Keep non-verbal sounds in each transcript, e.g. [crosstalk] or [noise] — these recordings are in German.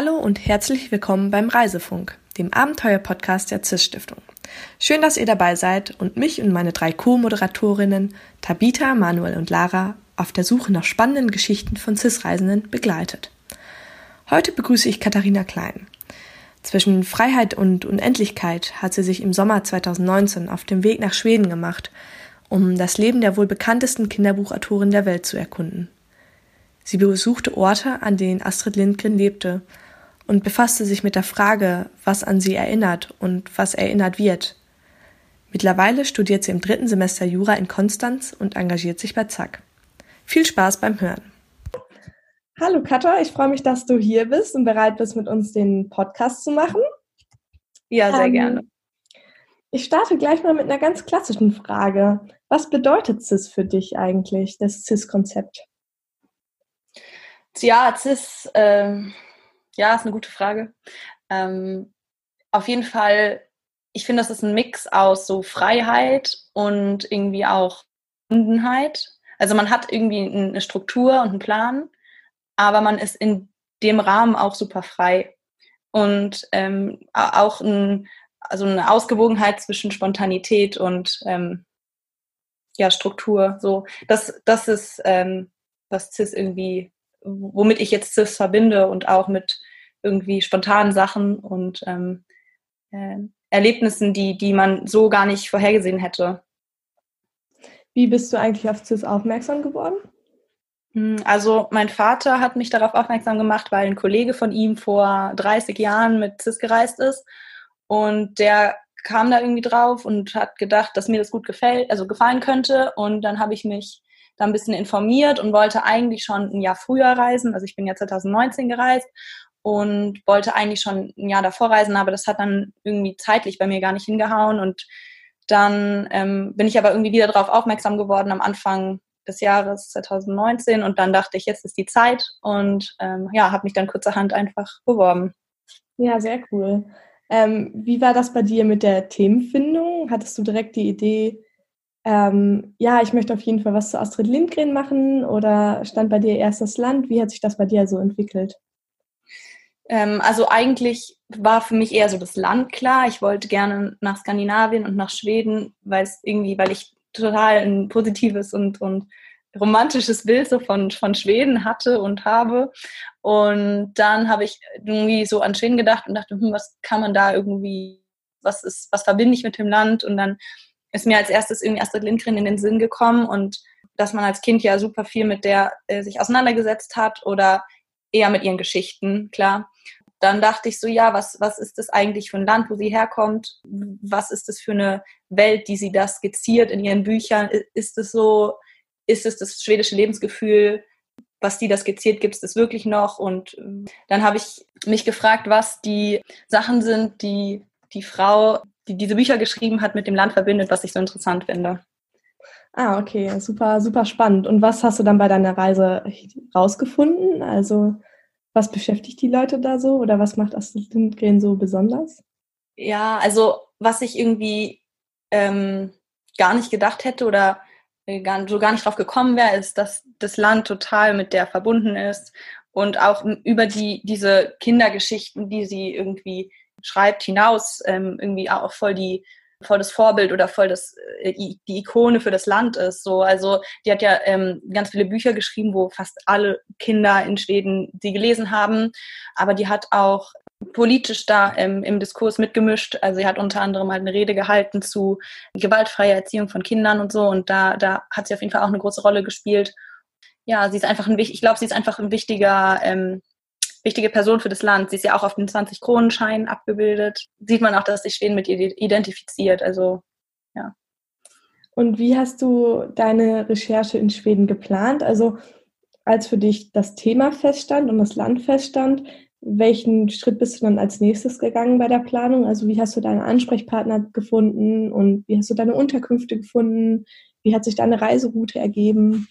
Hallo und herzlich willkommen beim Reisefunk, dem Abenteuer-Podcast der CIS Stiftung. Schön, dass ihr dabei seid und mich und meine drei Co-Moderatorinnen Tabitha, Manuel und Lara auf der Suche nach spannenden Geschichten von CIS-Reisenden begleitet. Heute begrüße ich Katharina Klein. Zwischen Freiheit und Unendlichkeit hat sie sich im Sommer 2019 auf dem Weg nach Schweden gemacht, um das Leben der wohl bekanntesten Kinderbuchautorin der Welt zu erkunden. Sie besuchte Orte, an denen Astrid Lindgren lebte und befasste sich mit der Frage, was an sie erinnert und was erinnert wird. Mittlerweile studiert sie im dritten Semester Jura in Konstanz und engagiert sich bei Zack. Viel Spaß beim Hören. Hallo Katha, ich freue mich, dass du hier bist und bereit bist, mit uns den Podcast zu machen. Ja, sehr ähm, gerne. Ich starte gleich mal mit einer ganz klassischen Frage. Was bedeutet CIS für dich eigentlich, das CIS-Konzept? Ja, CIS, ähm, ja, ist eine gute Frage. Ähm, auf jeden Fall, ich finde, das ist ein Mix aus so Freiheit und irgendwie auch Bundenheit. Also man hat irgendwie eine Struktur und einen Plan, aber man ist in dem Rahmen auch super frei. Und ähm, auch ein, also eine Ausgewogenheit zwischen Spontanität und ähm, ja, Struktur. So, das, das ist, ähm, was CIS irgendwie womit ich jetzt CIS verbinde und auch mit irgendwie spontanen Sachen und ähm, äh, Erlebnissen, die, die man so gar nicht vorhergesehen hätte. Wie bist du eigentlich auf CIS aufmerksam geworden? Hm, also mein Vater hat mich darauf aufmerksam gemacht, weil ein Kollege von ihm vor 30 Jahren mit CIS gereist ist und der kam da irgendwie drauf und hat gedacht, dass mir das gut gefällt, also gefallen könnte und dann habe ich mich da ein bisschen informiert und wollte eigentlich schon ein Jahr früher reisen. Also ich bin ja 2019 gereist und wollte eigentlich schon ein Jahr davor reisen, aber das hat dann irgendwie zeitlich bei mir gar nicht hingehauen. Und dann ähm, bin ich aber irgendwie wieder darauf aufmerksam geworden am Anfang des Jahres 2019 und dann dachte ich, jetzt ist die Zeit und ähm, ja, habe mich dann kurzerhand einfach beworben. Ja, sehr cool. Ähm, wie war das bei dir mit der Themenfindung? Hattest du direkt die Idee, ähm, ja, ich möchte auf jeden Fall was zu Astrid Lindgren machen oder stand bei dir erst das Land? Wie hat sich das bei dir so entwickelt? Ähm, also eigentlich war für mich eher so das Land klar. Ich wollte gerne nach Skandinavien und nach Schweden, weil es irgendwie, weil ich total ein positives und, und romantisches Bild so von, von Schweden hatte und habe. Und dann habe ich irgendwie so an Schweden gedacht und dachte, hm, was kann man da irgendwie, was ist, was verbinde ich mit dem Land? Und dann ist mir als erstes irgendwie Astrid Lindgren in den Sinn gekommen und dass man als Kind ja super viel mit der äh, sich auseinandergesetzt hat oder eher mit ihren Geschichten, klar. Dann dachte ich so, ja, was, was ist das eigentlich für ein Land, wo sie herkommt? Was ist das für eine Welt, die sie da skizziert in ihren Büchern? Ist es so, ist es das schwedische Lebensgefühl, was die da skizziert, gibt es das wirklich noch? Und dann habe ich mich gefragt, was die Sachen sind, die die Frau die diese Bücher geschrieben hat, mit dem Land verbindet, was ich so interessant finde. Ah, okay, super, super spannend. Und was hast du dann bei deiner Reise rausgefunden? Also, was beschäftigt die Leute da so oder was macht Astrid Lindgren so besonders? Ja, also, was ich irgendwie ähm, gar nicht gedacht hätte oder äh, gar, so gar nicht drauf gekommen wäre, ist, dass das Land total mit der verbunden ist und auch über die, diese Kindergeschichten, die sie irgendwie schreibt, hinaus ähm, irgendwie auch voll die voll das Vorbild oder voll das äh, die Ikone für das Land ist. So, also die hat ja ähm, ganz viele Bücher geschrieben, wo fast alle Kinder in Schweden sie gelesen haben. Aber die hat auch politisch da ähm, im Diskurs mitgemischt. Also sie hat unter anderem halt eine Rede gehalten zu gewaltfreier Erziehung von Kindern und so. Und da, da hat sie auf jeden Fall auch eine große Rolle gespielt. Ja, sie ist einfach ein ich glaube, sie ist einfach ein wichtiger ähm, wichtige Person für das Land. Sie ist ja auch auf den 20-Kronenschein abgebildet. Sieht man auch, dass sich Schweden mit ihr identifiziert. Also, ja. Und wie hast du deine Recherche in Schweden geplant? Also, als für dich das Thema feststand und das Land feststand, welchen Schritt bist du dann als nächstes gegangen bei der Planung? Also, wie hast du deine Ansprechpartner gefunden und wie hast du deine Unterkünfte gefunden? Wie hat sich deine Reiseroute ergeben?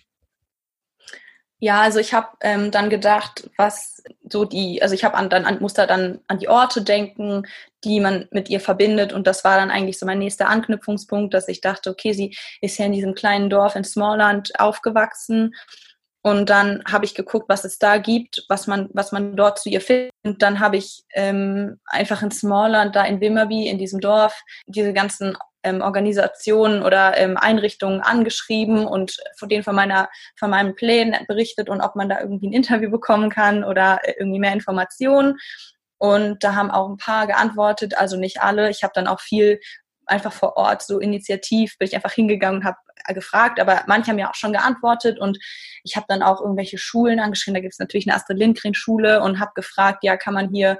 Ja, also ich habe ähm, dann gedacht, was so die, also ich habe an, dann an, musste dann an die Orte denken, die man mit ihr verbindet und das war dann eigentlich so mein nächster Anknüpfungspunkt, dass ich dachte, okay, sie ist ja in diesem kleinen Dorf in Smallland aufgewachsen Und dann habe ich geguckt, was es da gibt, was man, was man dort zu ihr findet. Und dann habe ich ähm, einfach in Smallland, da in Wimmerby, in diesem Dorf, diese ganzen ähm, Organisationen oder ähm, Einrichtungen angeschrieben und von denen von meiner, von meinen Plänen berichtet und ob man da irgendwie ein Interview bekommen kann oder äh, irgendwie mehr Informationen. Und da haben auch ein paar geantwortet, also nicht alle. Ich habe dann auch viel einfach vor Ort so initiativ bin ich einfach hingegangen und habe gefragt, aber manche haben ja auch schon geantwortet und ich habe dann auch irgendwelche Schulen angeschrieben. Da gibt es natürlich eine Astrid Lindgren Schule und habe gefragt, ja, kann man hier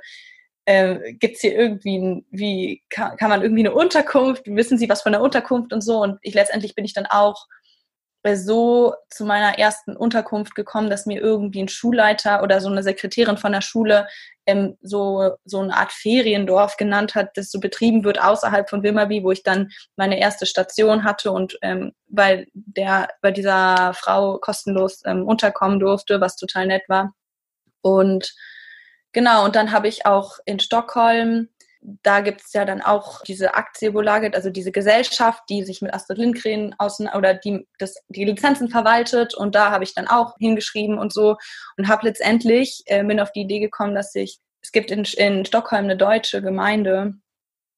äh, gibt es hier irgendwie, wie kann, kann man irgendwie eine Unterkunft, wissen Sie was von der Unterkunft und so und ich letztendlich bin ich dann auch so zu meiner ersten Unterkunft gekommen, dass mir irgendwie ein Schulleiter oder so eine Sekretärin von der Schule ähm, so, so eine Art Feriendorf genannt hat, das so betrieben wird außerhalb von Wilmerby, wo ich dann meine erste Station hatte und ähm, weil der bei dieser Frau kostenlos ähm, unterkommen durfte, was total nett war. Und genau, und dann habe ich auch in Stockholm da gibt es ja dann auch diese Aktienbolage, also diese Gesellschaft, die sich mit Astrid Lindgren außen oder die das, die Lizenzen verwaltet. Und da habe ich dann auch hingeschrieben und so und habe letztendlich äh, bin auf die Idee gekommen, dass ich es gibt in, in Stockholm eine deutsche Gemeinde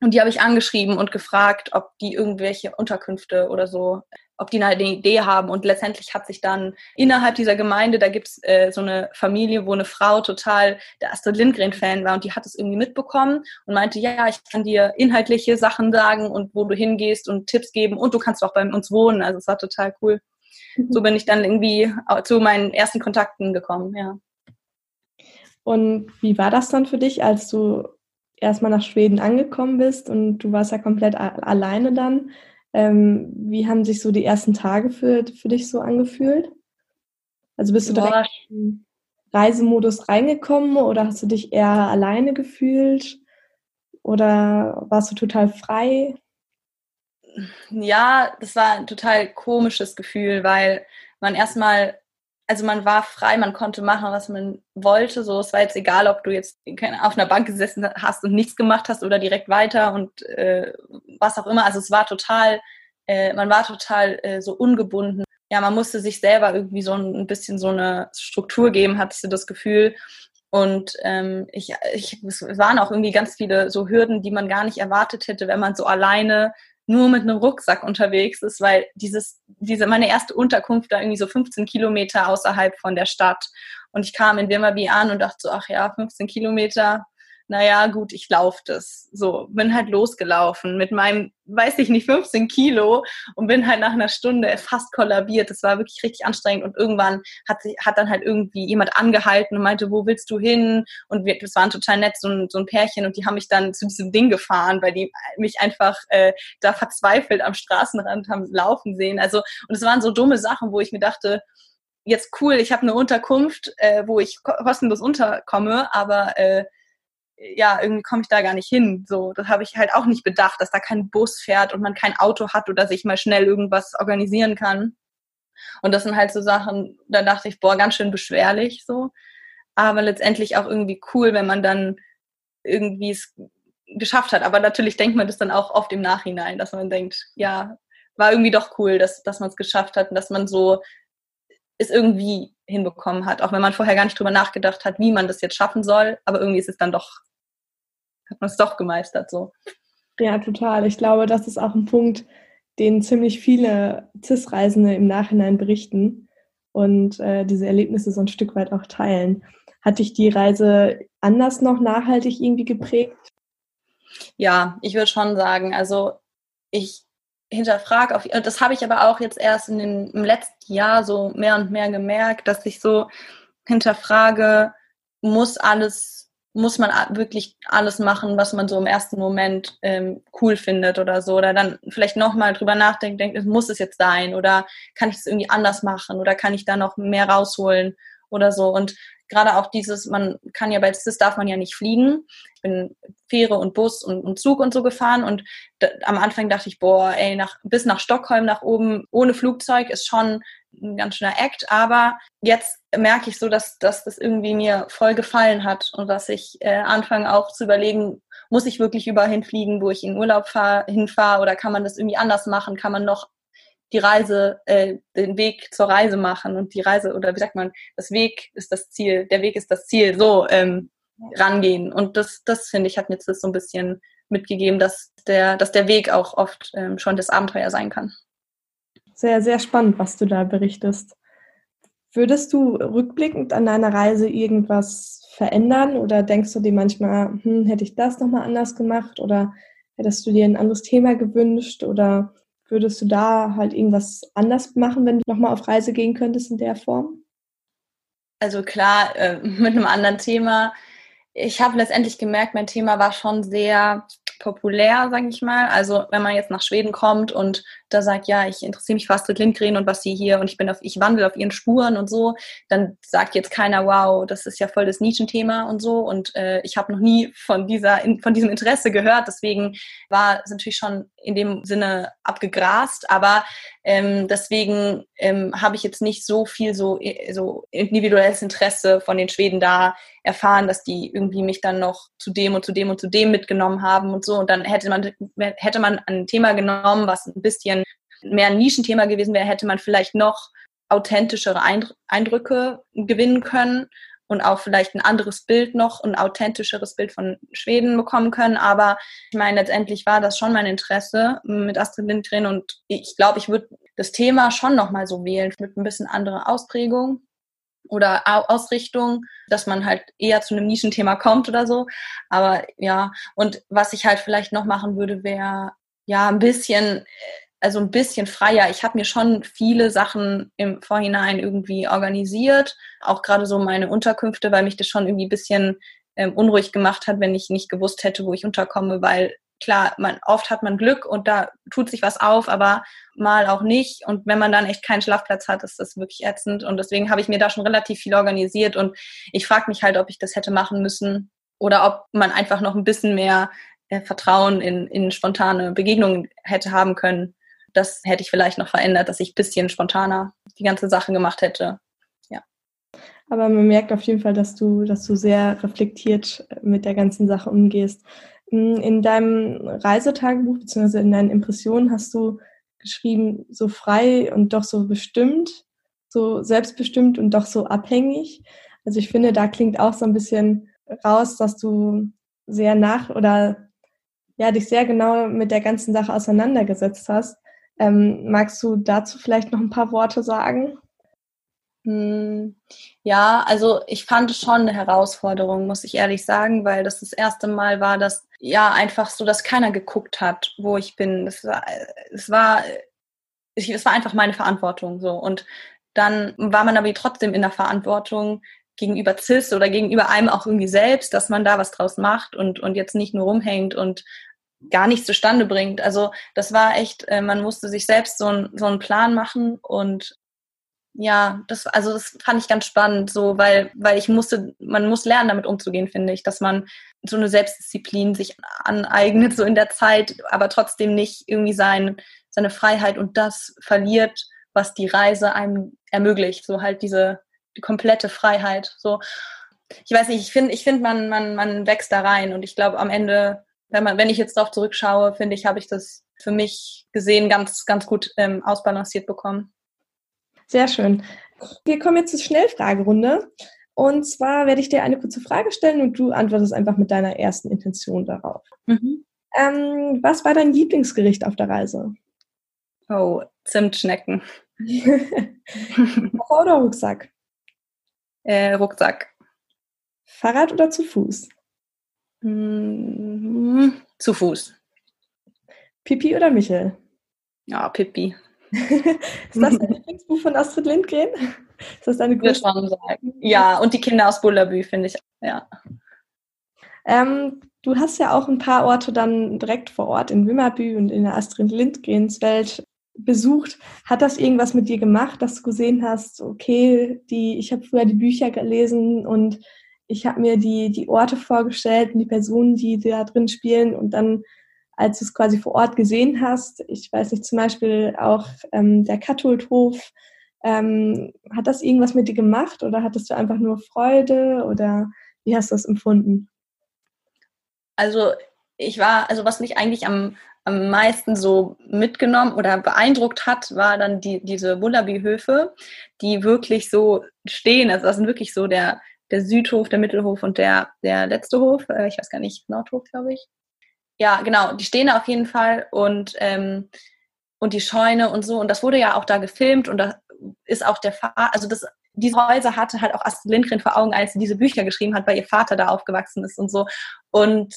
und die habe ich angeschrieben und gefragt, ob die irgendwelche Unterkünfte oder so ob die eine Idee haben. Und letztendlich hat sich dann innerhalb dieser Gemeinde, da gibt's äh, so eine Familie, wo eine Frau total der Astrid Lindgren-Fan war und die hat es irgendwie mitbekommen und meinte, ja, ich kann dir inhaltliche Sachen sagen und wo du hingehst und Tipps geben und du kannst auch bei uns wohnen. Also es war total cool. Mhm. So bin ich dann irgendwie zu meinen ersten Kontakten gekommen, ja. Und wie war das dann für dich, als du erstmal nach Schweden angekommen bist und du warst ja komplett alleine dann? Ähm, wie haben sich so die ersten Tage für, für dich so angefühlt? Also bist du Boah. direkt in Reisemodus reingekommen oder hast du dich eher alleine gefühlt? Oder warst du total frei? Ja, das war ein total komisches Gefühl, weil man erstmal also man war frei, man konnte machen, was man wollte. So, es war jetzt egal, ob du jetzt auf einer Bank gesessen hast und nichts gemacht hast oder direkt weiter und äh, was auch immer. Also es war total, äh, man war total äh, so ungebunden. Ja, man musste sich selber irgendwie so ein, bisschen so eine Struktur geben, hattest du das Gefühl. Und ähm, ich, ich, es waren auch irgendwie ganz viele so Hürden, die man gar nicht erwartet hätte, wenn man so alleine nur mit einem Rucksack unterwegs ist, weil dieses, diese, meine erste Unterkunft da irgendwie so 15 Kilometer außerhalb von der Stadt. Und ich kam in Wirmabi an und dachte so, ach ja, 15 Kilometer, naja, gut, ich laufe das. So, bin halt losgelaufen mit meinem, weiß ich nicht, 15 Kilo und bin halt nach einer Stunde fast kollabiert. Das war wirklich richtig anstrengend und irgendwann hat, sich, hat dann halt irgendwie jemand angehalten und meinte, wo willst du hin? Und wir, das waren total nett, so ein, so ein Pärchen und die haben mich dann zu diesem Ding gefahren, weil die mich einfach äh, da verzweifelt am Straßenrand haben laufen sehen. Also, und es waren so dumme Sachen, wo ich mir dachte, jetzt cool, ich habe eine Unterkunft, äh, wo ich kostenlos unterkomme, aber äh, ja, irgendwie komme ich da gar nicht hin. So, das habe ich halt auch nicht bedacht, dass da kein Bus fährt und man kein Auto hat oder sich mal schnell irgendwas organisieren kann. Und das sind halt so Sachen, da dachte ich, boah, ganz schön beschwerlich so. Aber letztendlich auch irgendwie cool, wenn man dann irgendwie es geschafft hat. Aber natürlich denkt man das dann auch oft im Nachhinein, dass man denkt, ja, war irgendwie doch cool, dass, dass man es geschafft hat und dass man so es irgendwie hinbekommen hat, auch wenn man vorher gar nicht drüber nachgedacht hat, wie man das jetzt schaffen soll. Aber irgendwie ist es dann doch hat man es doch gemeistert so. Ja, total. Ich glaube, das ist auch ein Punkt, den ziemlich viele CIS-Reisende im Nachhinein berichten und äh, diese Erlebnisse so ein Stück weit auch teilen. Hat dich die Reise anders noch nachhaltig irgendwie geprägt? Ja, ich würde schon sagen, also ich hinterfrage auf, das habe ich aber auch jetzt erst in den, im letzten Jahr so mehr und mehr gemerkt, dass ich so hinterfrage, muss alles muss man wirklich alles machen, was man so im ersten Moment ähm, cool findet oder so. Oder dann vielleicht nochmal drüber nachdenken, denkt, muss es jetzt sein? Oder kann ich es irgendwie anders machen? Oder kann ich da noch mehr rausholen? Oder so. Und gerade auch dieses, man kann ja bei CIS darf man ja nicht fliegen. Ich bin Fähre und Bus und, und Zug und so gefahren und am Anfang dachte ich, boah, ey, nach, bis nach Stockholm nach oben ohne Flugzeug ist schon ein ganz schöner Act, aber jetzt merke ich so, dass, dass das irgendwie mir voll gefallen hat und dass ich äh, anfange auch zu überlegen, muss ich wirklich überall hinfliegen, wo ich in Urlaub fahr, hinfahre oder kann man das irgendwie anders machen? Kann man noch die Reise, äh, den Weg zur Reise machen und die Reise, oder wie sagt man, das Weg ist das Ziel, der Weg ist das Ziel, so ähm, rangehen. Und das, das finde ich, hat mir jetzt das so ein bisschen mitgegeben, dass der, dass der Weg auch oft ähm, schon das Abenteuer sein kann. Sehr, sehr spannend, was du da berichtest. Würdest du rückblickend an deiner Reise irgendwas verändern oder denkst du dir manchmal, hm, hätte ich das nochmal anders gemacht oder hättest du dir ein anderes Thema gewünscht oder würdest du da halt irgendwas anders machen, wenn du nochmal auf Reise gehen könntest in der Form? Also klar, äh, [laughs] mit einem anderen Thema. Ich habe letztendlich gemerkt, mein Thema war schon sehr populär, sage ich mal. Also wenn man jetzt nach Schweden kommt und da sagt, ja, ich interessiere mich für Astrid Lindgren und was sie hier und ich bin auf, ich wandle auf ihren Spuren und so, dann sagt jetzt keiner, wow, das ist ja voll das Nischenthema und so. Und äh, ich habe noch nie von dieser, von diesem Interesse gehört. Deswegen war es natürlich schon in dem Sinne abgegrast, aber ähm, deswegen ähm, habe ich jetzt nicht so viel so, äh, so individuelles Interesse von den Schweden da erfahren, dass die irgendwie mich dann noch zu dem und zu dem und zu dem mitgenommen haben und so. Und dann hätte man, hätte man ein Thema genommen, was ein bisschen mehr ein Nischenthema gewesen wäre, hätte man vielleicht noch authentischere Eindrücke gewinnen können und auch vielleicht ein anderes Bild noch, ein authentischeres Bild von Schweden bekommen können. Aber ich meine, letztendlich war das schon mein Interesse mit Astrid Lindgren und ich glaube, ich würde das Thema schon nochmal so wählen mit ein bisschen anderer Ausprägung oder Ausrichtung, dass man halt eher zu einem Nischenthema kommt oder so. Aber ja, und was ich halt vielleicht noch machen würde, wäre ja ein bisschen also ein bisschen freier. Ich habe mir schon viele Sachen im Vorhinein irgendwie organisiert, auch gerade so meine Unterkünfte, weil mich das schon irgendwie ein bisschen ähm, unruhig gemacht hat, wenn ich nicht gewusst hätte, wo ich unterkomme, weil klar, man, oft hat man Glück und da tut sich was auf, aber mal auch nicht. Und wenn man dann echt keinen Schlafplatz hat, ist das wirklich ätzend. Und deswegen habe ich mir da schon relativ viel organisiert und ich frage mich halt, ob ich das hätte machen müssen oder ob man einfach noch ein bisschen mehr äh, Vertrauen in, in spontane Begegnungen hätte haben können das hätte ich vielleicht noch verändert, dass ich ein bisschen spontaner die ganze Sache gemacht hätte. Ja. Aber man merkt auf jeden Fall, dass du, dass du sehr reflektiert mit der ganzen Sache umgehst. In deinem Reisetagebuch bzw. in deinen Impressionen hast du geschrieben, so frei und doch so bestimmt, so selbstbestimmt und doch so abhängig. Also ich finde, da klingt auch so ein bisschen raus, dass du sehr nach oder ja, dich sehr genau mit der ganzen Sache auseinandergesetzt hast. Ähm, magst du dazu vielleicht noch ein paar Worte sagen? Hm, ja, also ich fand es schon eine Herausforderung, muss ich ehrlich sagen, weil das das erste Mal war, dass ja einfach so, dass keiner geguckt hat, wo ich bin. Es war, es war, es war einfach meine Verantwortung so. Und dann war man aber trotzdem in der Verantwortung gegenüber CIS oder gegenüber einem auch irgendwie selbst, dass man da was draus macht und, und jetzt nicht nur rumhängt und gar nichts zustande bringt. Also das war echt, äh, man musste sich selbst so, ein, so einen Plan machen und ja, das, also das fand ich ganz spannend, so, weil, weil ich musste, man muss lernen, damit umzugehen, finde ich, dass man so eine Selbstdisziplin sich aneignet, so in der Zeit, aber trotzdem nicht irgendwie sein, seine Freiheit und das verliert, was die Reise einem ermöglicht, so halt diese die komplette Freiheit, so. Ich weiß nicht, ich finde, ich finde, man, man, man wächst da rein und ich glaube, am Ende wenn man, wenn ich jetzt darauf zurückschaue, finde ich, habe ich das für mich gesehen ganz, ganz gut ähm, ausbalanciert bekommen. Sehr schön. Wir kommen jetzt zur Schnellfragerunde. Und zwar werde ich dir eine kurze Frage stellen und du antwortest einfach mit deiner ersten Intention darauf. Mhm. Ähm, was war dein Lieblingsgericht auf der Reise? Oh, Zimtschnecken. [laughs] Koffer oder Rucksack? Äh, Rucksack. Fahrrad oder zu Fuß? Hm, zu Fuß. Pippi oder Michel? Ja, Pippi. [laughs] ist das dein [laughs] Lieblingsbuch von Astrid Lindgren? Ist das deine größte? sagen. Ja, und die Kinder aus Bullabü, finde ich. Ja. Ähm, du hast ja auch ein paar Orte dann direkt vor Ort in Wimmerbü und in der Astrid Lindgrens Welt besucht. Hat das irgendwas mit dir gemacht, dass du gesehen hast, okay, die, ich habe früher die Bücher gelesen und ich habe mir die, die Orte vorgestellt und die Personen, die da drin spielen und dann, als du es quasi vor Ort gesehen hast, ich weiß nicht, zum Beispiel auch ähm, der Katholdhof, ähm, hat das irgendwas mit dir gemacht oder hattest du einfach nur Freude oder wie hast du das empfunden? Also ich war, also was mich eigentlich am, am meisten so mitgenommen oder beeindruckt hat, war dann die, diese Wullaby-Höfe, die wirklich so stehen. Also das sind wirklich so der, der Südhof, der Mittelhof und der, der letzte Hof. Äh, ich weiß gar nicht, Nordhof, glaube ich. Ja, genau, die stehen auf jeden Fall und, ähm, und die Scheune und so. Und das wurde ja auch da gefilmt und da ist auch der Vater, also das, diese Häuser hatte halt auch Astrid Lindgren vor Augen, als sie diese Bücher geschrieben hat, weil ihr Vater da aufgewachsen ist und so. Und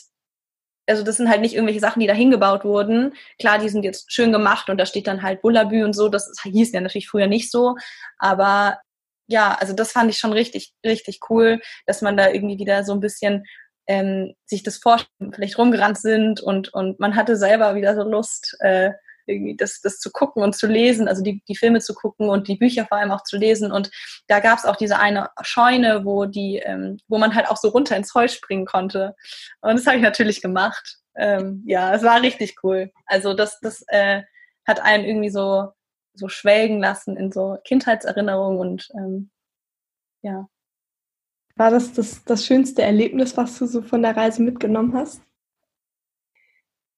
also das sind halt nicht irgendwelche Sachen, die da hingebaut wurden. Klar, die sind jetzt schön gemacht und da steht dann halt Bullabü und so. Das hieß ja natürlich früher nicht so. Aber ja, also das fand ich schon richtig, richtig cool, dass man da irgendwie wieder so ein bisschen ähm, sich das vorstellt, vielleicht rumgerannt sind und, und man hatte selber wieder so Lust, äh, irgendwie das, das zu gucken und zu lesen, also die, die Filme zu gucken und die Bücher vor allem auch zu lesen. Und da gab es auch diese eine Scheune, wo die, ähm, wo man halt auch so runter ins Heu springen konnte. Und das habe ich natürlich gemacht. Ähm, ja, es war richtig cool. Also das, das äh, hat einen irgendwie so, so schwelgen lassen in so Kindheitserinnerungen und ähm, ja. War das, das das schönste Erlebnis, was du so von der Reise mitgenommen hast?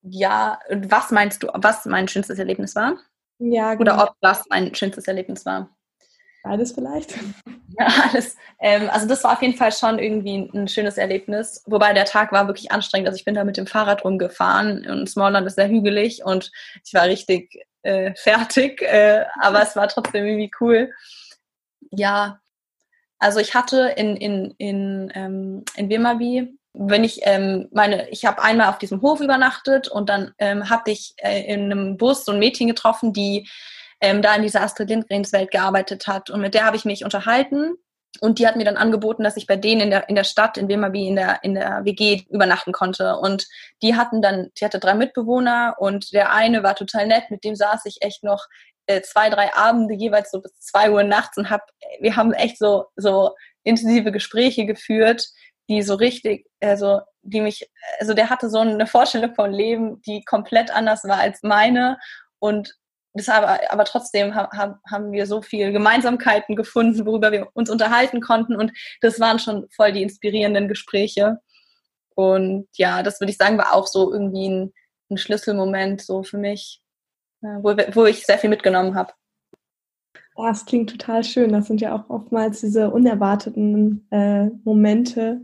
ja, was meinst du, was mein schönstes Erlebnis war? Ja, genau. Oder ob das mein schönstes Erlebnis war? Beides vielleicht. [laughs] Ja, alles. Ähm, also das war auf jeden Fall schon irgendwie ein schönes Erlebnis. Wobei der Tag war wirklich anstrengend. Also ich bin da mit dem Fahrrad rumgefahren und Smallland ist sehr hügelig und ich war richtig äh, fertig. Äh, aber es war trotzdem irgendwie cool. Ja, also ich hatte in, in, in, ähm, in Wirmaby wenn ich ähm, meine, ich habe einmal auf diesem Hof übernachtet und dann ähm, habe ich äh, in einem Bus so ein Mädchen getroffen, die ähm, da in dieser Astrid Lindgrens Welt gearbeitet hat und mit der habe ich mich unterhalten und die hat mir dann angeboten, dass ich bei denen in der in der Stadt in Wimmerby in der in der WG übernachten konnte. Und die hatten dann, die hatte drei Mitbewohner und der eine war total nett, mit dem saß ich echt noch äh, zwei drei Abende jeweils so bis zwei Uhr nachts und hab wir haben echt so so intensive Gespräche geführt die so richtig, also die mich, also der hatte so eine Vorstellung von Leben, die komplett anders war als meine. Und das aber, aber trotzdem haben, haben wir so viel Gemeinsamkeiten gefunden, worüber wir uns unterhalten konnten und das waren schon voll die inspirierenden Gespräche und ja, das würde ich sagen, war auch so irgendwie ein, ein Schlüsselmoment so für mich, wo, wo ich sehr viel mitgenommen habe. Das klingt total schön. Das sind ja auch oftmals diese unerwarteten äh, Momente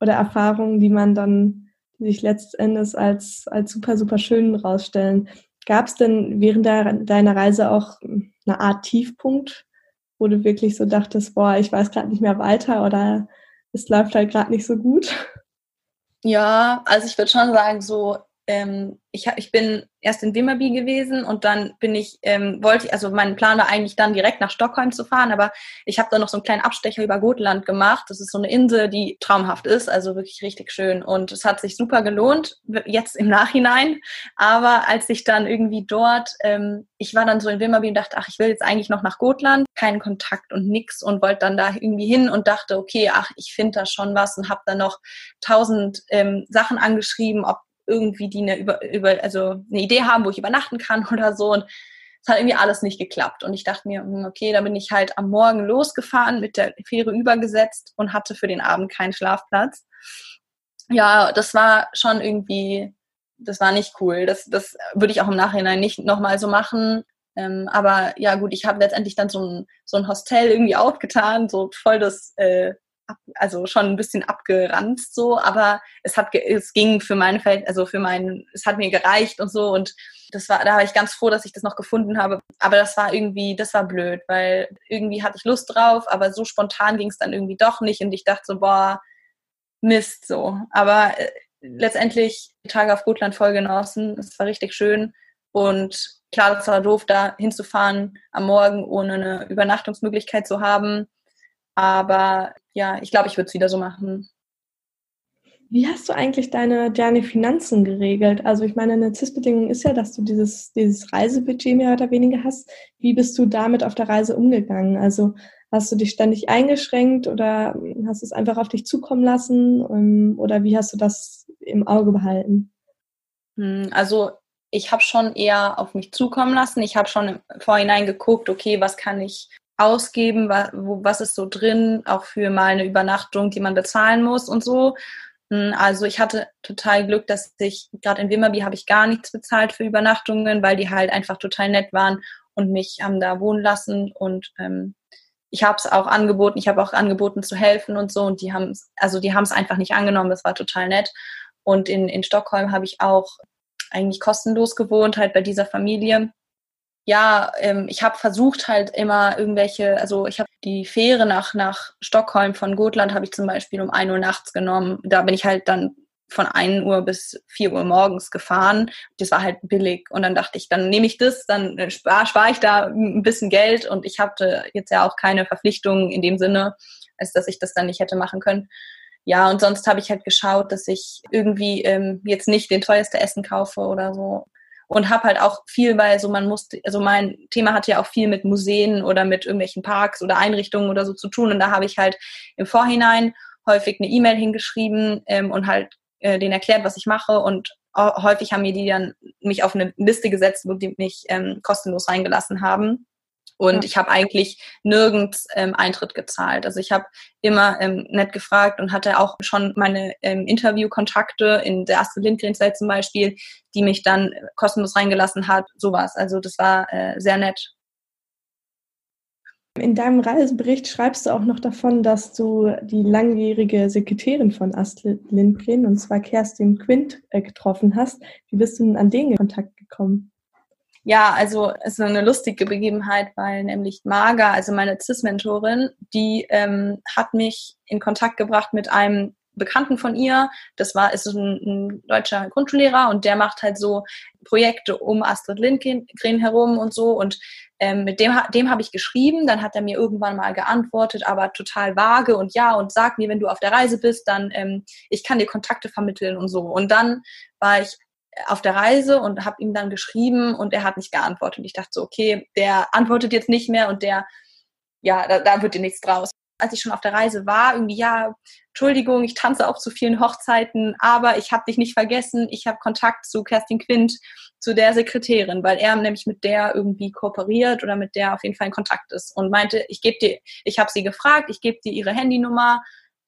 oder Erfahrungen, die man dann die sich letztendlich als, als super, super schön rausstellen. Gab es denn während deiner Reise auch eine Art Tiefpunkt, wo du wirklich so dachtest, boah, ich weiß gerade nicht mehr weiter oder es läuft halt gerade nicht so gut? Ja, also ich würde schon sagen, so ähm, ich, ich bin erst in Wimmerby gewesen und dann bin ich, ähm, wollte also mein Plan war eigentlich dann direkt nach Stockholm zu fahren, aber ich habe dann noch so einen kleinen Abstecher über Gotland gemacht. Das ist so eine Insel, die traumhaft ist, also wirklich richtig schön. Und es hat sich super gelohnt, jetzt im Nachhinein, aber als ich dann irgendwie dort, ähm, ich war dann so in Wimmerby und dachte, ach, ich will jetzt eigentlich noch nach Gotland, keinen Kontakt und nix und wollte dann da irgendwie hin und dachte, okay, ach, ich finde da schon was und habe dann noch tausend ähm, Sachen angeschrieben, ob irgendwie die eine, über, über, also eine Idee haben, wo ich übernachten kann [laughs] oder so. Und es hat irgendwie alles nicht geklappt. Und ich dachte mir, hm, okay, da bin ich halt am Morgen losgefahren, mit der Fähre übergesetzt und hatte für den Abend keinen Schlafplatz. Ja, das war schon irgendwie, das war nicht cool. Das, das würde ich auch im Nachhinein nicht nochmal so machen. Ähm, aber ja, gut, ich habe letztendlich dann so ein, so ein Hostel irgendwie aufgetan, so voll das äh, also schon ein bisschen abgeranzt so, aber es hat, es ging für mein Feld, also für mein, es hat mir gereicht und so und das war, da war ich ganz froh, dass ich das noch gefunden habe. Aber das war irgendwie, das war blöd, weil irgendwie hatte ich Lust drauf, aber so spontan ging es dann irgendwie doch nicht und ich dachte so, boah, Mist so. Aber äh, letztendlich die Tage auf Gotland voll genossen. Es war richtig schön und klar, es war doof, da hinzufahren am Morgen, ohne eine Übernachtungsmöglichkeit zu haben. Aber ja, ich glaube, ich würde es wieder so machen. Wie hast du eigentlich deine, deine Finanzen geregelt? Also ich meine, eine CIS-Bedingung ist ja, dass du dieses, dieses Reisebudget mehr oder weniger hast. Wie bist du damit auf der Reise umgegangen? Also hast du dich ständig eingeschränkt oder hast du es einfach auf dich zukommen lassen? Ähm, oder wie hast du das im Auge behalten? Hm, also ich habe schon eher auf mich zukommen lassen. Ich habe schon im Vorhinein geguckt, okay, was kann ich ausgeben, was, ist so drin, auch für mal eine Übernachtung, die man bezahlen muss und so. Hm, also ich hatte total Glück, dass ich, gerade in Wimmerby habe ich gar nichts bezahlt für Übernachtungen, weil die halt einfach total nett waren und mich haben da wohnen lassen und ähm, ich habe es auch angeboten, ich habe auch angeboten zu helfen und so und die haben es, also die haben es einfach nicht angenommen, das war total nett. Und in, in Stockholm habe ich auch eigentlich kostenlos gewohnt, halt bei dieser Familie. Ja, ähm, ich habe versucht halt immer irgendwelche, also ich habe die Fähre nach, nach Stockholm von Gotland habe ich zum Beispiel um 1 Uhr nachts genommen. Da bin ich halt dann von 1 Uhr bis 4 Uhr morgens gefahren. Das war halt billig. Und dann dachte ich, dann nehme ich das, dann äh, spare spar ich da ein bisschen Geld und ich hatte jetzt ja auch keine Verpflichtungen in dem Sinne, als dass ich das dann nicht hätte machen können. Ja, und sonst habe ich halt geschaut, dass ich irgendwie ähm, jetzt nicht den teuerste Essen kaufe oder so. Und habe halt auch viel, weil so man musste, also mein Thema hatte ja auch viel mit Museen oder mit irgendwelchen Parks oder Einrichtungen oder so zu tun. Und da habe ich halt im Vorhinein häufig eine E-Mail hingeschrieben ähm, und halt äh, denen erklärt, was ich mache und häufig haben mir die dann mich auf eine Liste gesetzt, wo die mich ähm, kostenlos reingelassen haben. Und ja. ich habe eigentlich nirgends ähm, Eintritt gezahlt. Also ich habe immer ähm, nett gefragt und hatte auch schon meine ähm, Interviewkontakte in der Astrid Lindgren-Zeit zum Beispiel, die mich dann kostenlos reingelassen hat. Sowas. Also das war äh, sehr nett. In deinem Reisebericht schreibst du auch noch davon, dass du die langjährige Sekretärin von Astrid Lindgren, und zwar Kerstin Quint, äh, getroffen hast. Wie bist du denn an den in Kontakt gekommen? Ja, also es ist eine lustige Begebenheit, weil nämlich Marga, also meine CIS-Mentorin, die ähm, hat mich in Kontakt gebracht mit einem Bekannten von ihr. Das war ist ein, ein deutscher Grundschullehrer und der macht halt so Projekte um Astrid Lindgren herum und so und ähm, mit dem, dem habe ich geschrieben, dann hat er mir irgendwann mal geantwortet, aber total vage und ja und sag mir, wenn du auf der Reise bist, dann ähm, ich kann dir Kontakte vermitteln und so. Und dann war ich auf der Reise und habe ihm dann geschrieben und er hat nicht geantwortet. Und ich dachte so, okay, der antwortet jetzt nicht mehr und der, ja, da, da wird dir nichts draus. Als ich schon auf der Reise war, irgendwie, ja, Entschuldigung, ich tanze auch zu vielen Hochzeiten, aber ich habe dich nicht vergessen, ich habe Kontakt zu Kerstin Quint, zu der Sekretärin, weil er nämlich mit der irgendwie kooperiert oder mit der auf jeden Fall in Kontakt ist und meinte, ich gebe dir, ich habe sie gefragt, ich gebe dir ihre Handynummer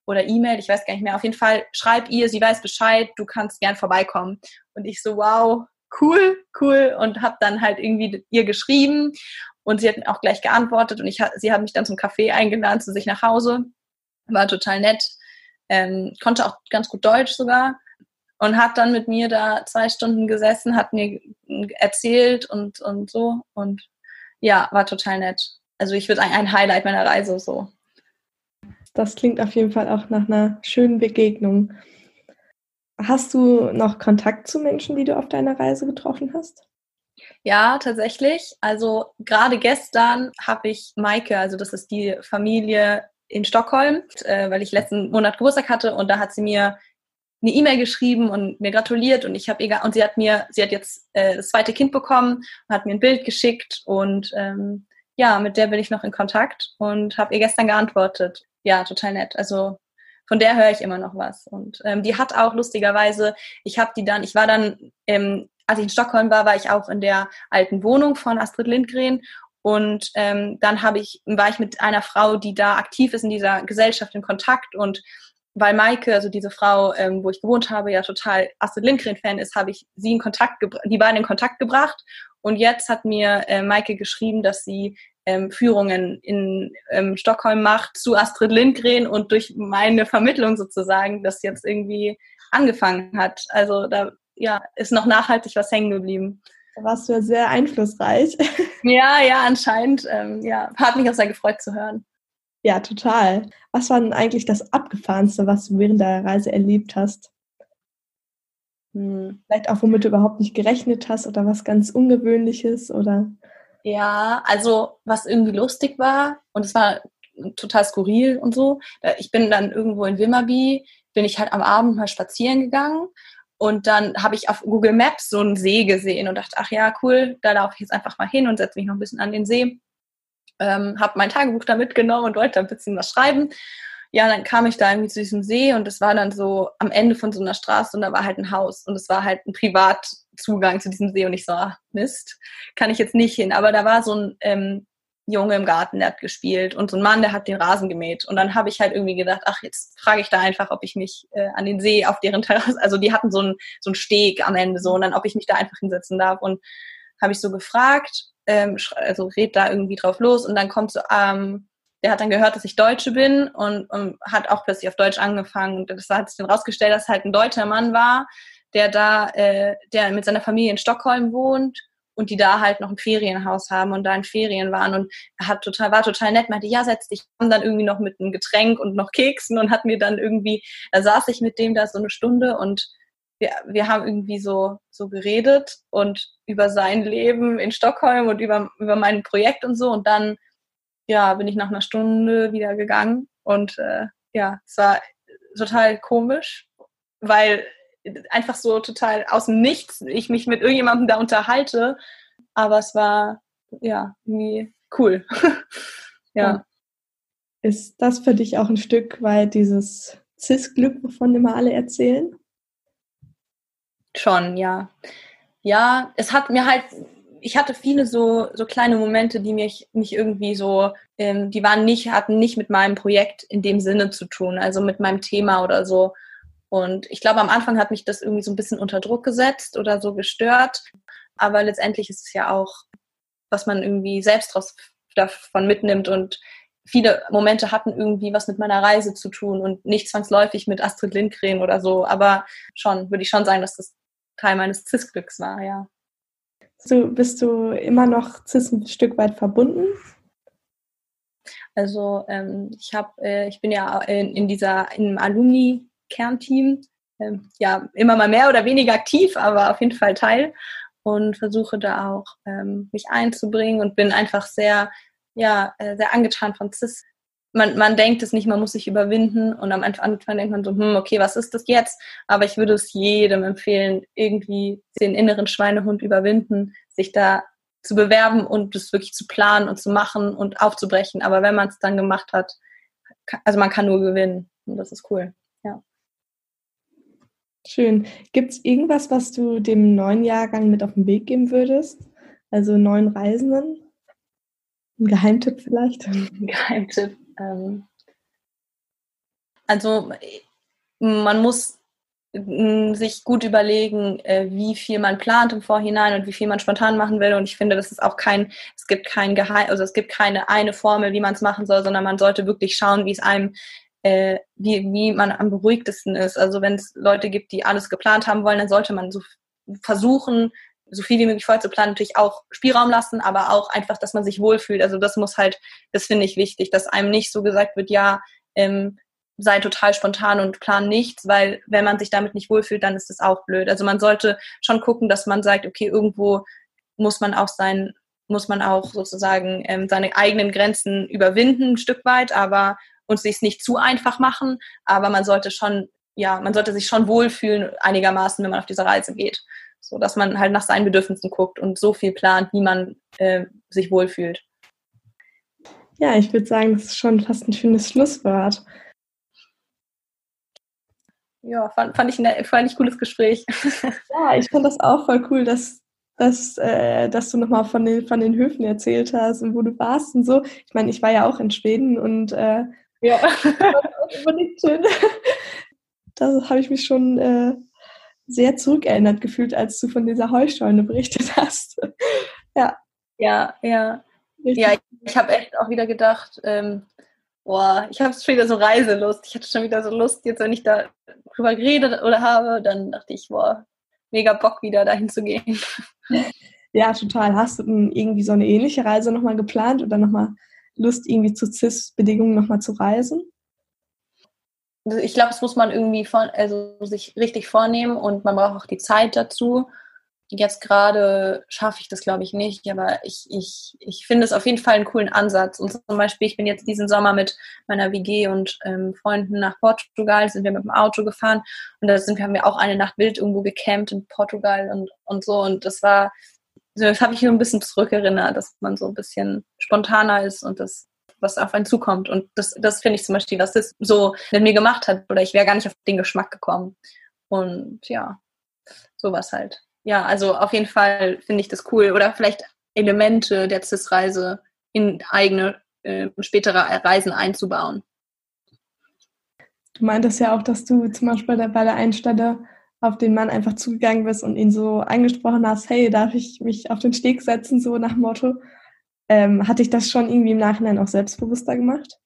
oder E-Mail, ich weiß gar nicht mehr, auf jeden Fall schreib ihr, sie weiß Bescheid, du kannst gern vorbeikommen. Und ich so, wow, cool, cool und habe dann halt irgendwie ihr geschrieben und sie hat auch gleich geantwortet und ich, sie hat mich dann zum Café eingeladen zu sich nach Hause. War total nett. Ähm, konnte auch ganz gut Deutsch sogar und hat dann mit mir da zwei Stunden gesessen, hat mir erzählt und, und so. Und ja, war total nett. Also ich würde sagen, ein Highlight meiner Reise so. Das klingt auf jeden Fall auch nach einer schönen Begegnung. Hast du noch Kontakt zu Menschen, die du auf deiner Reise getroffen hast? Ja, tatsächlich. Also gerade gestern habe ich Maike, also das ist die Familie in Stockholm, äh, weil ich letzten Monat Geburtstag hatte und da hat sie mir eine E-Mail geschrieben und mir gratuliert und ich habe ihr und sie hat mir, sie hat jetzt äh, das zweite Kind bekommen und hat mir ein Bild geschickt und ähm, ja, mit der bin ich noch in Kontakt und habe ihr gestern geantwortet. Ja, total nett. Also von der höre ich immer noch was. Und ähm, die hat auch lustigerweise, ich habe die dann, ich war dann ähm, als ich in Stockholm war, war ich auch in der alten Wohnung von Astrid Lindgren und ähm, dann habe ich, war ich mit einer Frau, die da aktiv ist in dieser Gesellschaft in Kontakt und weil Maike, also diese Frau, ähm, wo ich gewohnt habe, ja total Astrid Lindgren-Fan ist, habe ich sie in Kontakt, die beiden in Kontakt gebracht. Und jetzt hat mir äh, Maike geschrieben, dass sie ähm, Führungen in ähm, Stockholm macht zu Astrid Lindgren und durch meine Vermittlung sozusagen das jetzt irgendwie angefangen hat. Also da ja, ist noch nachhaltig was hängen geblieben. Da warst du ja sehr einflussreich. [laughs] Ja, ja, anscheinend. Ähm, ja, hat mich auch sehr gefreut zu hören. Ja, total. Was war denn eigentlich das Abgefahrenste, was du während der Reise erlebt hast? Hm. Vielleicht auch, womit du überhaupt nicht gerechnet hast oder was ganz Ungewöhnliches oder? Ja, also was irgendwie lustig war und es war total skurril und so. Ich bin dann irgendwo in Wimmerby, bin ich halt am Abend mal spazieren gegangen und dann habe ich auf Google Maps so einen See gesehen und dachte, ach ja, cool, da laufe ich jetzt einfach mal hin und setze mich noch ein bisschen an den See. Ähm, habe mein Tagebuch da mitgenommen und wollte ein bisschen was schreiben. Ja, dann kam ich da irgendwie zu diesem See und es war dann so am Ende von so einer Straße und da war halt ein Haus und es war halt ein Privatzugang zu diesem See und ich so, ach, Mist, kann ich jetzt nicht hin. Aber da war so ein ähm, Junge im Garten, der hat gespielt und so ein Mann, der hat den Rasen gemäht. Und dann habe ich halt irgendwie gedacht, ach, jetzt frage ich da einfach, ob ich mich äh, an den See auf deren Terrasse, also die hatten so einen so Steg am Ende so, und dann ob ich mich da einfach hinsetzen darf. Und habe ich so gefragt, ähm, also red da irgendwie drauf los und dann kommt so, ähm, der hat dann gehört, dass ich Deutsche bin und, und hat auch plötzlich auf Deutsch angefangen. Und das hat sich dann rausgestellt, dass halt ein deutscher Mann war, der da, äh, der mit seiner Familie in Stockholm wohnt und die da halt noch ein Ferienhaus haben und da in Ferien waren und hat total, war total nett, meinte, ja, setz dich und dann irgendwie noch mit einem Getränk und noch Keksen und hat mir dann irgendwie, da saß ich mit dem da so eine Stunde und wir, wir haben irgendwie so, so geredet und über sein Leben in Stockholm und über, über mein Projekt und so und dann, ja, bin ich nach einer Stunde wieder gegangen und äh, ja, es war total komisch, weil einfach so total aus dem Nichts ich mich mit irgendjemandem da unterhalte. Aber es war ja irgendwie cool. [laughs] ja. Ist das für dich auch ein Stück weit dieses Cis-Glück, wovon immer alle erzählen? Schon, ja. Ja, es hat mir halt, ich hatte viele so, so kleine Momente, die mich, mich irgendwie so, ähm, die waren nicht, hatten nicht mit meinem Projekt in dem Sinne zu tun, also mit meinem Thema oder so. Und ich glaube, am Anfang hat mich das irgendwie so ein bisschen unter Druck gesetzt oder so gestört. Aber letztendlich ist es ja auch, was man irgendwie selbst draus, davon mitnimmt. Und viele Momente hatten irgendwie was mit meiner Reise zu tun und nicht zwangsläufig mit Astrid Lindgren oder so. Aber schon, würde ich schon sagen, dass das Teil meines CIS-Glücks war, ja. So, bist du immer noch CIS ein Stück weit verbunden? Also ähm, ich habe, äh, ich bin ja in, in dieser, im Alumni Kernteam. Ähm, ja, immer mal mehr oder weniger aktiv, aber auf jeden Fall Teil und versuche da auch ähm, mich einzubringen und bin einfach sehr, ja, äh, sehr angetan von CIS. Man, man denkt es nicht, man muss sich überwinden und am Anfang denkt man so, hm, okay, was ist das jetzt? Aber ich würde es jedem empfehlen, irgendwie den inneren Schweinehund überwinden, sich da zu bewerben und das wirklich zu planen und zu machen und aufzubrechen. Aber wenn man es dann gemacht hat, also man kann nur gewinnen und das ist cool. Schön. Gibt es irgendwas, was du dem neuen Jahrgang mit auf den Weg geben würdest? Also neuen Reisenden? Ein Geheimtipp vielleicht? Ein [laughs] Geheimtipp. Ähm also man muss mm, sich gut überlegen, äh, wie viel man plant im Vorhinein und wie viel man spontan machen will. Und ich finde, das ist auch kein, es gibt kein Geheim, also es gibt keine eine Formel, wie man es machen soll, sondern man sollte wirklich schauen, wie es einem äh, wie, wie man am beruhigtesten ist. Also wenn es Leute gibt, die alles geplant haben wollen, dann sollte man so versuchen, so viel wie möglich voll zu planen, natürlich auch Spielraum lassen, aber auch einfach, dass man sich wohlfühlt. Also das muss halt, das finde ich wichtig, dass einem nicht so gesagt wird, ja, ähm, sei total spontan und plan nichts, weil wenn man sich damit nicht wohlfühlt, dann ist das auch blöd. Also man sollte schon gucken, dass man sagt, okay, irgendwo muss man auch sein, muss man auch sozusagen ähm, seine eigenen Grenzen überwinden, ein Stück weit, aber und sich nicht zu einfach machen, aber man sollte schon, ja, man sollte sich schon wohlfühlen einigermaßen, wenn man auf diese Reise geht. So dass man halt nach seinen Bedürfnissen guckt und so viel plant, wie man äh, sich wohlfühlt. Ja, ich würde sagen, das ist schon fast ein schönes Schlusswort. Ja, fand, fand, ich, ein, fand ich cooles Gespräch. [laughs] Ja, ich fand das auch voll cool, dass, dass, äh, dass du nochmal von den, von den Höfen erzählt hast und wo du warst und so. Ich meine, ich war ja auch in Schweden und äh, ja. [laughs] unbedingt schön. Da habe ich mich schon äh, sehr zurückerinnert gefühlt, als du von dieser Heuscheune berichtet [laughs] hast. ja. Ja, ja. Richtig. Ja, ich, ich habe echt auch wieder gedacht, ähm, boah, ich habe schon wieder so Reiselust. Ich hatte schon wieder so Lust, jetzt wenn ich da drüber geredet oder habe, dann dachte ich, boah, mega Bock wieder dahin zu gehen. [laughs] Ja, total. Hast du irgendwie so eine ähnliche Reise nochmal geplant oder nochmal Lust, irgendwie zu CIS-Bedingungen nochmal zu reisen? Ich glaube, es muss man irgendwie von, also sich richtig vornehmen und man braucht auch die Zeit dazu. Jetzt gerade schaffe ich das, glaube ich, nicht, aber ich, ich, ich finde es auf jeden Fall einen coolen Ansatz. Und zum Beispiel, ich bin jetzt diesen Sommer mit meiner WG und ähm, Freunden nach Portugal, sind wir mit dem Auto gefahren und da sind wir, haben wir auch eine Nacht wild irgendwo gecampt in Portugal und, und so. Und das war das habe ich nur ein bisschen zurückerinnert, dass man so ein bisschen spontaner ist und das, was auf einen zukommt. Und das, das finde ich zum Beispiel, was das so mit mir gemacht hat. Oder ich wäre gar nicht auf den Geschmack gekommen. Und ja, sowas halt. Ja, also auf jeden Fall finde ich das cool. Oder vielleicht Elemente der CIS-Reise in eigene äh, spätere Reisen einzubauen. Du meintest ja auch, dass du zum Beispiel bei der einen auf den Mann einfach zugegangen bist und ihn so angesprochen hast, hey, darf ich mich auf den Steg setzen, so nach Motto. Ähm, hat dich das schon irgendwie im Nachhinein auch selbstbewusster gemacht?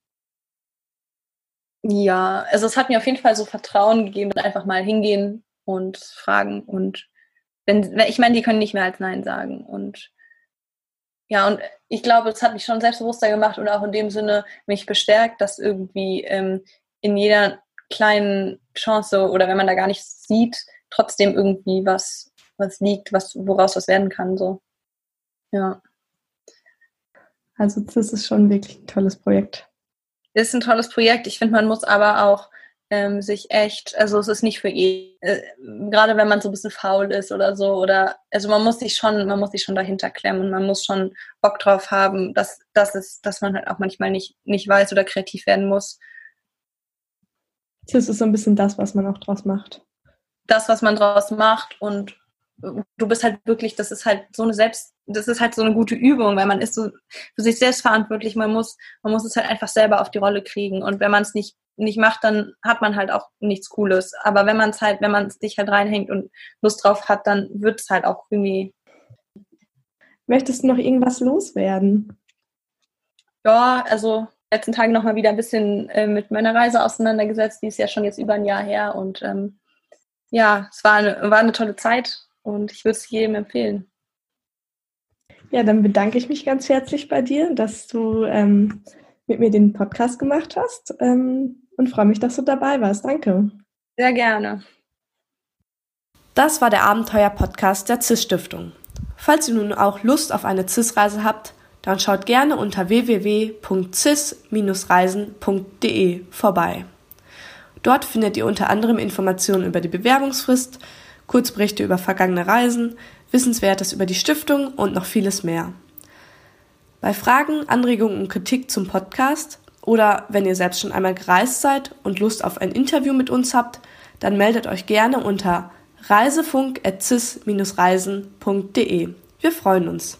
Ja, also es hat mir auf jeden Fall so Vertrauen gegeben, einfach mal hingehen und fragen und wenn, ich meine, die können nicht mehr als Nein sagen und ja, und ich glaube, es hat mich schon selbstbewusster gemacht und auch in dem Sinne mich bestärkt, dass irgendwie ähm, in jeder kleinen Chance oder wenn man da gar nichts sieht, trotzdem irgendwie was, was liegt, was, woraus was werden kann. So. Ja. Also das ist schon wirklich ein tolles Projekt. Ist ein tolles Projekt. Ich finde, man muss aber auch ähm, sich echt, also es ist nicht für eh, äh, gerade wenn man so ein bisschen faul ist oder so, oder also man muss sich schon, man muss sich schon dahinter klemmen und man muss schon Bock drauf haben, dass, dass es, dass man halt auch manchmal nicht, nicht weiß oder kreativ werden muss. Das ist so ein bisschen das, was man auch draus macht. Das, was man draus macht und du bist halt wirklich, das ist halt so eine Selbst, das ist halt so eine gute Übung, weil man ist so für sich selbst verantwortlich. Man muss, man muss es halt einfach selber auf die Rolle kriegen. Und wenn man es nicht, nicht macht, dann hat man halt auch nichts Cooles. Aber wenn man es halt, wenn man es dich halt reinhängt und Lust drauf hat, dann wird es halt auch irgendwie. Möchtest du noch irgendwas loswerden? Ja, also letzten Tagen noch mal wieder ein bisschen äh, mit meiner Reise auseinandergesetzt. Die ist ja schon jetzt über ein Jahr her und ähm, ja, es war eine, war eine tolle Zeit und ich würde es jedem empfehlen. Ja, dann bedanke ich mich ganz herzlich bei dir, dass du ähm, mit mir den Podcast gemacht hast ähm, und freue mich, dass du dabei warst. Danke. Sehr gerne. Das war der Abenteuer-Podcast der CIS-Stiftung. Falls ihr nun auch Lust auf eine CIS-Reise habt, dann schaut gerne unter www.cis-reisen.de vorbei. Dort findet ihr unter anderem Informationen über die Bewerbungsfrist, Kurzberichte über vergangene Reisen, Wissenswertes über die Stiftung und noch vieles mehr. Bei Fragen, Anregungen und Kritik zum Podcast oder wenn ihr selbst schon einmal gereist seid und Lust auf ein Interview mit uns habt, dann meldet euch gerne unter reisefunk.cis-reisen.de. Wir freuen uns.